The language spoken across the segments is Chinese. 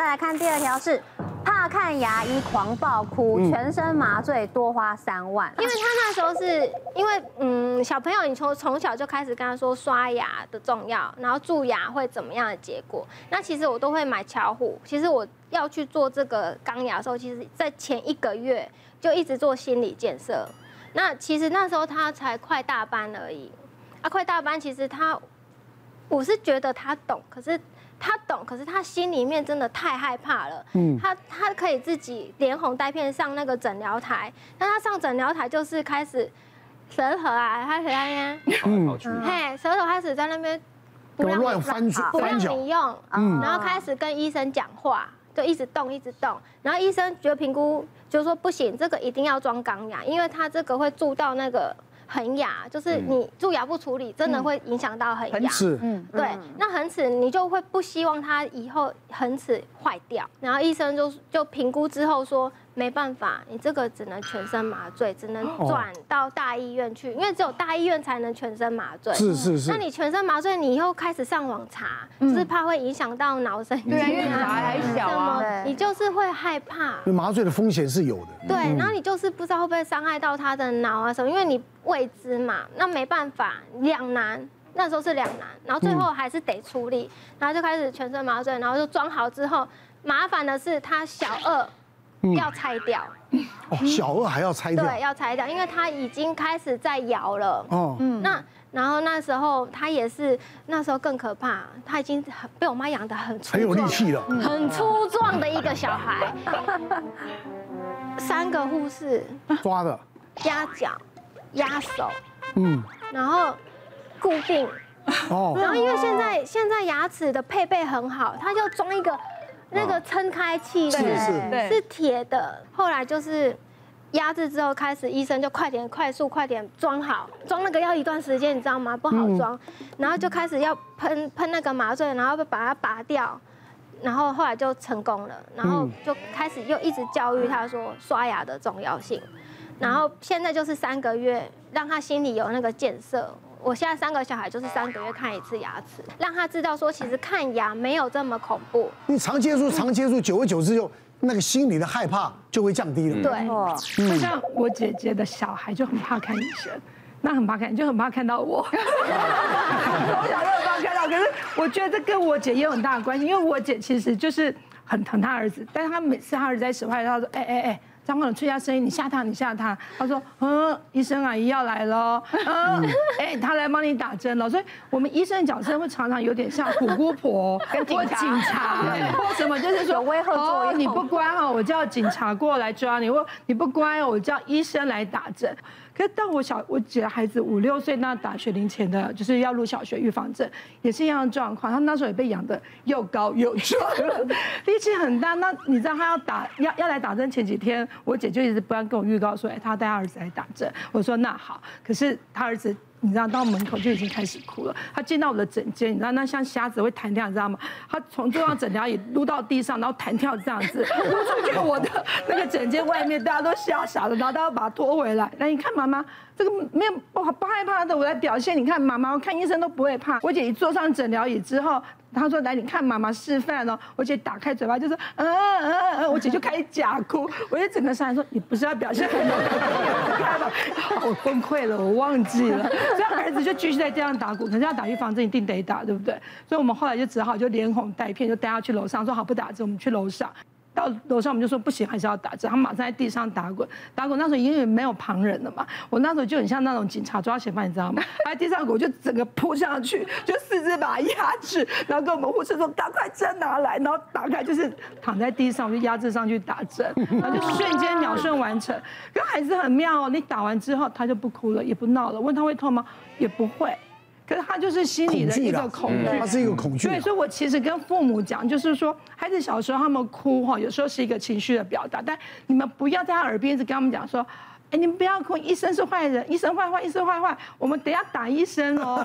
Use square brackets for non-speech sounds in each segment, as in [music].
再来看第二条是。怕看牙医狂暴哭，全身麻醉多花三万。因为他那时候是因为嗯，小朋友你从从小就开始跟他说刷牙的重要，然后蛀牙会怎么样的结果。那其实我都会买巧虎。其实我要去做这个钢牙的时候，其实在前一个月就一直做心理建设。那其实那时候他才快大班而已，啊，快大班其实他，我是觉得他懂，可是。他懂，可是他心里面真的太害怕了。嗯，他他可以自己连哄带骗上那个诊疗台，但他上诊疗台就是开始舌头啊，他在那边，嗯，嘿，舌头开始在那边不让你翻不让你用，然后开始跟医生讲话，就一直动一直动，然后医生觉得评估就是说不行，这个一定要装钢牙，因为他这个会蛀到那个。恒牙就是你蛀牙不处理，真的会影响到恒牙。恒齿，嗯，对，那恒齿你就会不希望它以后恒齿坏掉，然后医生就就评估之后说。没办法，你这个只能全身麻醉，只能转到大医院去，因为只有大医院才能全身麻醉。是是是。那你全身麻醉，你以后开始上网查，就是怕会影响到脑神经啊，因为小孩还小啊，你就是会害怕。麻醉的风险是有的。对，然后你就是不知道会不会伤害到他的脑啊什么，因为你未知嘛，那没办法，两难，那时候是两难，然后最后还是得处理，然后就开始全身麻醉，然后就装好之后，麻烦的是他小二。要拆掉。哦，小二还要拆掉，对，要拆掉，因为他已经开始在摇了。哦，嗯，那然后那时候他也是，那时候更可怕，他已经被我妈养得很粗，很有力气了，很粗壮的一个小孩。三个护士。抓的，压脚、压手，嗯，然后固定，哦，然后因为现在现在牙齿的配备很好，他就装一个。那个撑开器是是。铁的，后来就是压制之后开始，医生就快点、快速、快点装好，装那个要一段时间，你知道吗？不好装，然后就开始要喷喷那个麻醉，然后把它拔掉，然后后来就成功了，然后就开始又一直教育他说刷牙的重要性，然后现在就是三个月，让他心里有那个建设。我现在三个小孩就是三个月看一次牙齿，让他知道说其实看牙没有这么恐怖。你常接触，常接触，久而久之就那个心里的害怕就会降低了。对，就像我姐姐的小孩就很怕看医生，那很怕看，就很怕看到我。从小就很怕看到，可是我觉得这跟我姐也有很大的关系，因为我姐其实就是很疼她儿子，但是她每次她儿子在使坏，她说哎哎哎。张光，吹下声音，你吓他，你吓他。他说，嗯，医生阿姨要来了，嗯，哎，他来帮你打针了。所以，我们医生的角色会常常有点像虎姑婆 [laughs] 跟警察，或什么，就是说，哦，你不乖哈，我叫警察过来抓你；或你不乖，我叫医生来打针。可是到我小我姐的孩子五六岁，那打学龄前的，就是要入小学预防针，也是一样的状况。他那时候也被养的又高又壮，[laughs] 力气很大。那你知道他要打要要来打针前几天，我姐就一直不断跟我预告说，哎，他带他儿子来打针。我说那好，可是他儿子。你知道到门口就已经开始哭了。他进到我的枕间，你知道那像瞎子会弹跳，你知道吗？他从坐上诊疗椅撸到地上，然后弹跳这样子，撸出去我的那个枕间外面，大家都吓傻了。然后他要把他拖回来。那你看妈妈，这个没有不不害怕的，我来表现。你看妈妈，我看医生都不会怕。我姐一坐上诊疗椅之后。他说：“来，你看妈妈示范哦。”我姐打开嘴巴就说：“嗯嗯嗯。”我姐就开始假哭。我就整个上来说：“你不是要表现很好，[laughs] 我崩溃了，我忘记了。”所以儿子就继续在这样打鼓，可是要打预防针一定得打，对不对？所以我们后来就只好就连哄带骗，就带他去楼上，说好不打针，我们去楼上。到楼上我们就说不行，还是要打针。他马上在地上打滚，打滚。那时候因为没有旁人了嘛，我那时候就很像那种警察抓嫌犯，你知道吗？在 [laughs] 地上，我就整个扑上去，就四肢把他压制，然后跟我们护士说：“赶快针拿来。”然后打开就是躺在地上，我就压制上去打针，[laughs] 然后就瞬间秒顺完成。可孩子很妙哦，你打完之后他就不哭了，也不闹了。问他会痛吗？也不会。可是他就是心里的一个恐惧，他是一个恐惧。对，所以我其实跟父母讲，就是说，孩子小时候他们哭哈，有时候是一个情绪的表达，但你们不要在他耳边一直跟他们讲说，哎，你们不要哭，医生是坏人，医生坏坏，医生坏坏，我们等下打医生哦。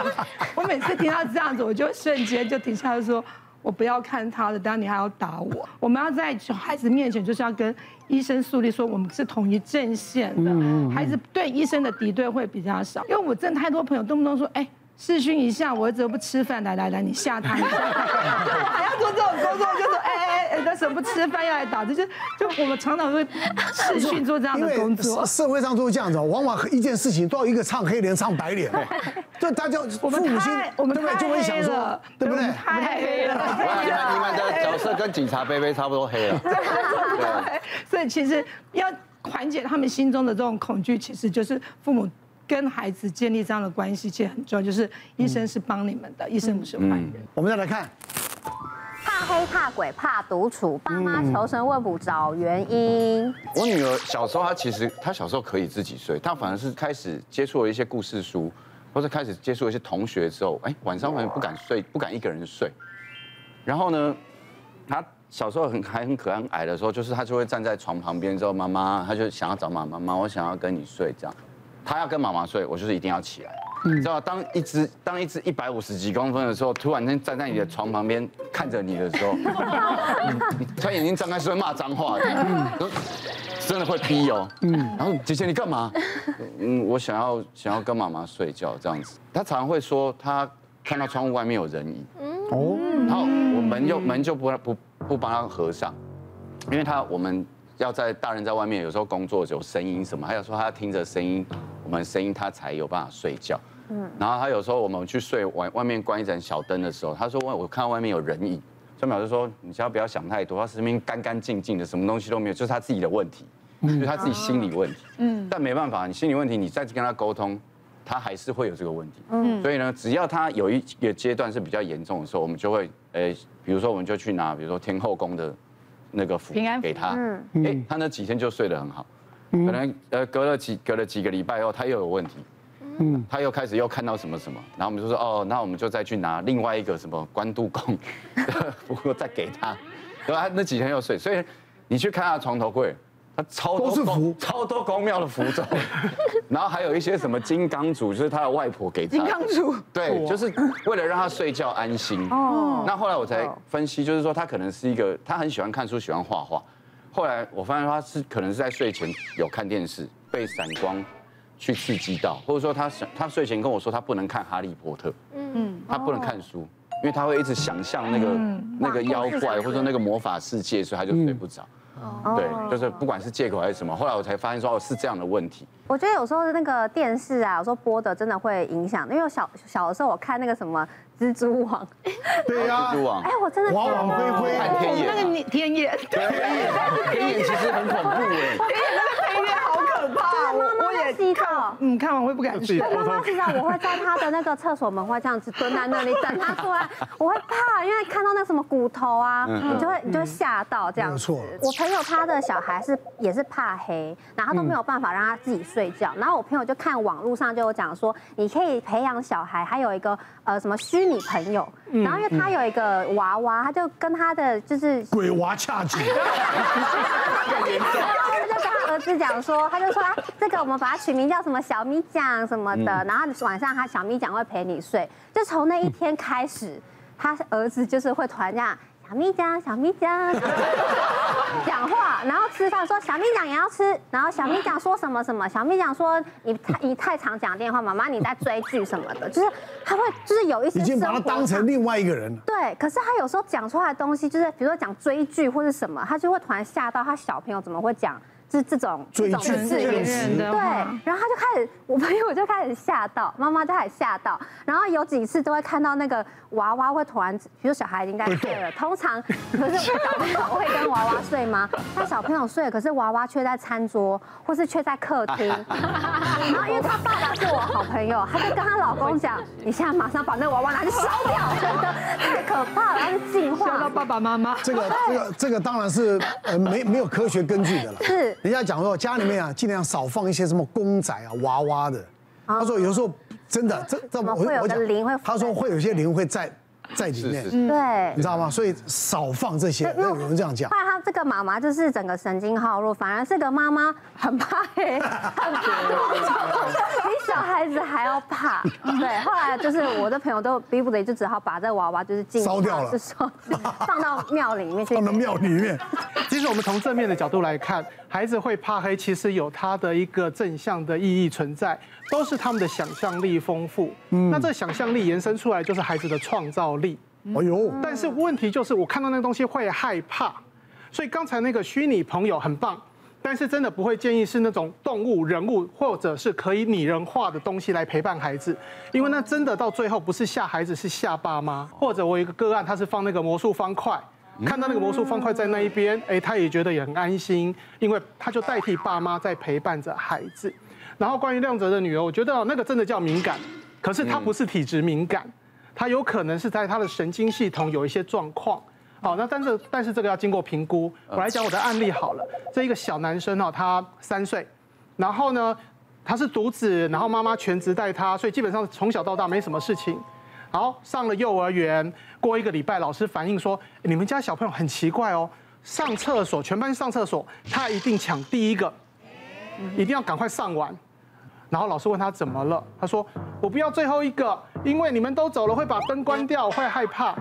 [laughs] 我每次听到这样子，我就瞬间就停下来说。我不要看他的，当然你还要打我。[laughs] 我们要在小孩子面前，就是要跟医生树立说我们是统一阵线的。孩子对医生的敌对会比较少，因为我真的太多朋友动不动说，哎，试训一下，我儿子又不吃饭，来来来，你吓他一下，就 [laughs] 我还要做这种工作，就说，哎。不吃饭要来打字，就就我们常常会视 [laughs] 讯做这样的工作。社会上都是这样子，往往一件事情都要一个唱黑脸唱白脸，[laughs] 就大家父母亲我们对不对就会想说，对不对？太黑了。你们你们的角色跟警察杯杯差不多黑了。[laughs] 对，所以其实要缓解他们心中的这种恐惧，其实就是父母。跟孩子建立这样的关系其实很重要，就是医生是帮你们的，医生不是坏人。我们再来看，怕黑、怕鬼、怕独处，爸妈求神问卜找原因。我女儿小时候，她其实她小时候可以自己睡，她反而是开始接触了一些故事书，或者开始接触一些同学之后，哎，晚上反而不敢睡，不敢一个人睡。然后呢，她小时候很还很可爱很矮的时候，就是她就会站在床旁边之后，妈妈，她就想要找妈妈，妈妈，我想要跟你睡这样。她要跟妈妈睡，我就是一定要起来，你知道，当一只当一只一百五十几公分的时候，突然间站在你的床旁边看着你的时候，[laughs] 他眼睛张开是会骂脏话的，真的会逼哦。嗯然后姐姐你干嘛？嗯，我想要想要跟妈妈睡觉这样子。他常常会说他看到窗户外面有人影，哦，然后我门就门就不不不帮他合上，因为他我们要在大人在外面有时候工作有声音什么，还有说他要听着声音。我们声音他才有办法睡觉，嗯，然后他有时候我们去睡外外面关一盏小灯的时候，他说我我看到外面有人影，就表示说你只要不要想太多，他身边干干净净的，什么东西都没有，就是他自己的问题，就是他自己心理问题，嗯，但没办法，你心理问题你再去跟他沟通，他还是会有这个问题，嗯，所以呢，只要他有一个阶段是比较严重的时候，我们就会，诶，比如说我们就去拿，比如说天后宫的那个符给他，嗯，哎，他那几天就睡得很好。可能呃隔了几隔了几个礼拜后，他又有问题，嗯，他又开始又看到什么什么，然后我们就说哦，那我们就再去拿另外一个什么关渡宫，[laughs] 不过再给他，对吧？他那几天又睡，所以你去看他的床头柜，他超多符，超多宫庙的符咒，[laughs] 然后还有一些什么金刚杵，就是他的外婆给他。金刚杵。对，就是为了让他睡觉安心。哦。那后来我才分析，就是说他可能是一个，他很喜欢看书，喜欢画画。后来我发现他是可能是在睡前有看电视，被闪光去刺激到，或者说他想他睡前跟我说他不能看《哈利波特》，嗯，他不能看书，因为他会一直想象那个那个妖怪或者说那个魔法世界，所以他就睡不着。对，就是不管是借口还是什么，后来我才发现说哦是这样的问题。我觉得有时候那个电视啊，有时候播的真的会影响，因为小小的时候我看那个什么。蜘蛛网，对呀，蜘蛛网，哎，我真的，网网恢恢，看天眼，那个你天眼，天眼，天眼其实很恐怖哎，天眼那个配乐好可怕，我我也知道，嗯，看完会不敢睡。我妈妈知道，我会在他的那个厕所门会这样子蹲在那里等他出来，[laughs] 我会怕，因为看到那什么骨头啊，你就会你就会吓到这样子。我朋友他的小孩是也是怕黑，然后都没有办法让他自己睡觉，然后我朋友就看网络上就有讲说，你可以培养小孩，还有一个呃什么虚拟朋友。然后因为他有一个娃娃，他就跟他的就是鬼娃恰吉，[laughs] 更严重。他儿子讲说，他就说啊，这个我们把它取名叫什么小咪酱什么的，然后晚上他小咪酱会陪你睡。就从那一天开始，他儿子就是会团这样。小咪酱，小咪酱，讲话，然后吃饭说小咪酱也要吃，然后小咪酱说什么什么，小咪酱说你太你太常讲电话，妈妈你在追剧什么的，就是他会 [laughs] 就是有一些已经把他当成另外一个人了。对，可是他有时候讲出来的东西，就是比如说讲追剧或是什么，他就会突然吓到他小朋友怎么会讲。是这种这种字眼，对，然后他就开始，我朋友就开始吓到，妈妈就开始吓到，然后有几次都会看到那个娃娃会突然，比如小孩已经在睡了，通常可是小朋友会跟娃娃睡吗？那小朋友睡了，可是娃娃却在餐桌，或是却在客厅，[laughs] 然后因为他爸爸是我好朋友，他就跟他老公讲，你现在马上把那个娃娃拿去烧掉，真的太可怕了，他是进化到爸爸妈妈，这个这个这个当然是呃没没有科学根据的了，是。人家讲说家里面啊，尽量少放一些什么公仔啊、娃娃的。他说有时候真的，这这我会有的灵会，他说会有些灵会在在里面，对，你知道吗？所以少放这些。那有人这样讲。怕他这个妈妈就是整个神经耗弱，反而这个妈妈很怕黑，很 [laughs] 怕比小孩子还要怕。对，后来就是我的朋友都逼不得已，就只好把这个娃娃就是进烧掉了，就烧放到庙里面去。放到庙里面。[laughs] 其实我们从正面的角度来看，孩子会怕黑，其实有他的一个正向的意义存在，都是他们的想象力丰富。嗯，那这想象力延伸出来就是孩子的创造力。哎呦，但是问题就是我看到那个东西会害怕，所以刚才那个虚拟朋友很棒。但是真的不会建议是那种动物、人物，或者是可以拟人化的东西来陪伴孩子，因为那真的到最后不是吓孩子，是吓爸妈。或者我有一个个案，他是放那个魔术方块，看到那个魔术方块在那一边，哎，他也觉得也很安心，因为他就代替爸妈在陪伴着孩子。然后关于亮泽的女儿，我觉得那个真的叫敏感，可是她不是体质敏感，她有可能是在她的神经系统有一些状况。好，那但是但是这个要经过评估。我来讲我的案例好了。这一个小男生哦，他三岁，然后呢，他是独子，然后妈妈全职带他，所以基本上从小到大没什么事情。好，上了幼儿园，过一个礼拜，老师反映说，你们家小朋友很奇怪哦，上厕所全班上厕所，他一定抢第一个，一定要赶快上完。然后老师问他怎么了，他说我不要最后一个，因为你们都走了会把灯关掉，会害怕。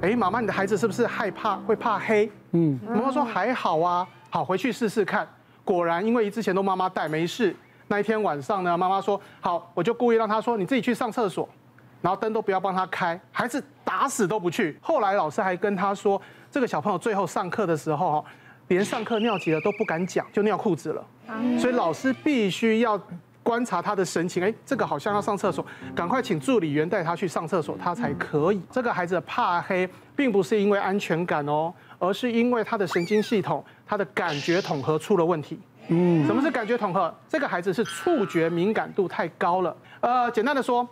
哎，妈妈，你的孩子是不是害怕？会怕黑？嗯，妈妈说还好啊，好，回去试试看。果然，因为之前都妈妈带，没事。那一天晚上呢，妈妈说好，我就故意让他说你自己去上厕所，然后灯都不要帮他开。孩子打死都不去。后来老师还跟他说，这个小朋友最后上课的时候，连上课尿急了都不敢讲，就尿裤子了。所以老师必须要。观察他的神情，哎，这个好像要上厕所，赶快请助理员带他去上厕所，他才可以。这个孩子怕黑，并不是因为安全感哦，而是因为他的神经系统、他的感觉统合出了问题。嗯，什么是感觉统合？这个孩子是触觉敏感度太高了。呃，简单的说，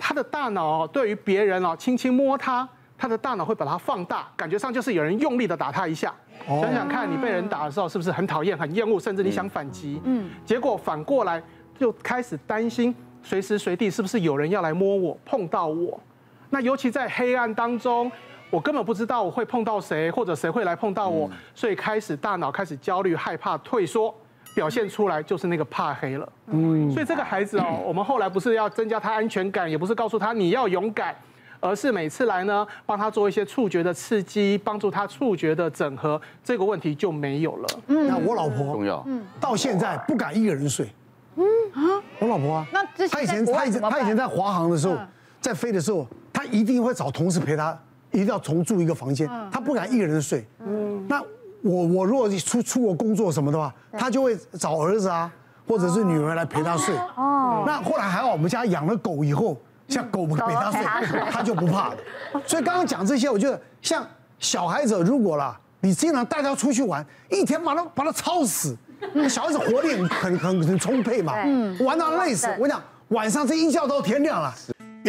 他的大脑对于别人哦轻轻摸他，他的大脑会把它放大，感觉上就是有人用力的打他一下。想想看你被人打的时候，是不是很讨厌、很厌恶，甚至你想反击？嗯，结果反过来。就开始担心随时随地是不是有人要来摸我、碰到我。那尤其在黑暗当中，我根本不知道我会碰到谁，或者谁会来碰到我，所以开始大脑开始焦虑、害怕、退缩，表现出来就是那个怕黑了。嗯，所以这个孩子哦，我们后来不是要增加他安全感，也不是告诉他你要勇敢，而是每次来呢，帮他做一些触觉的刺激，帮助他触觉的整合，这个问题就没有了。嗯，那我老婆重要，嗯，到现在不敢一个人睡。嗯？啊，我老婆啊，那他以前他以前他以前在华航的时候，在飞的时候，他一定会找同事陪他，一定要同住一个房间，他不敢一个人睡。嗯，那我我如果出出国工作什么的话，他就会找儿子啊，或者是女儿来陪他睡。哦，那后来还好，我们家养了狗以后，像狗不陪他睡，他就不怕了。所以刚刚讲这些，我觉得像小孩子如果啦，你经常带他出去玩，一天把他把他操死。小孩子活力很很很充沛嘛，嗯，玩到累死。我跟你讲，晚上这一觉都天亮了。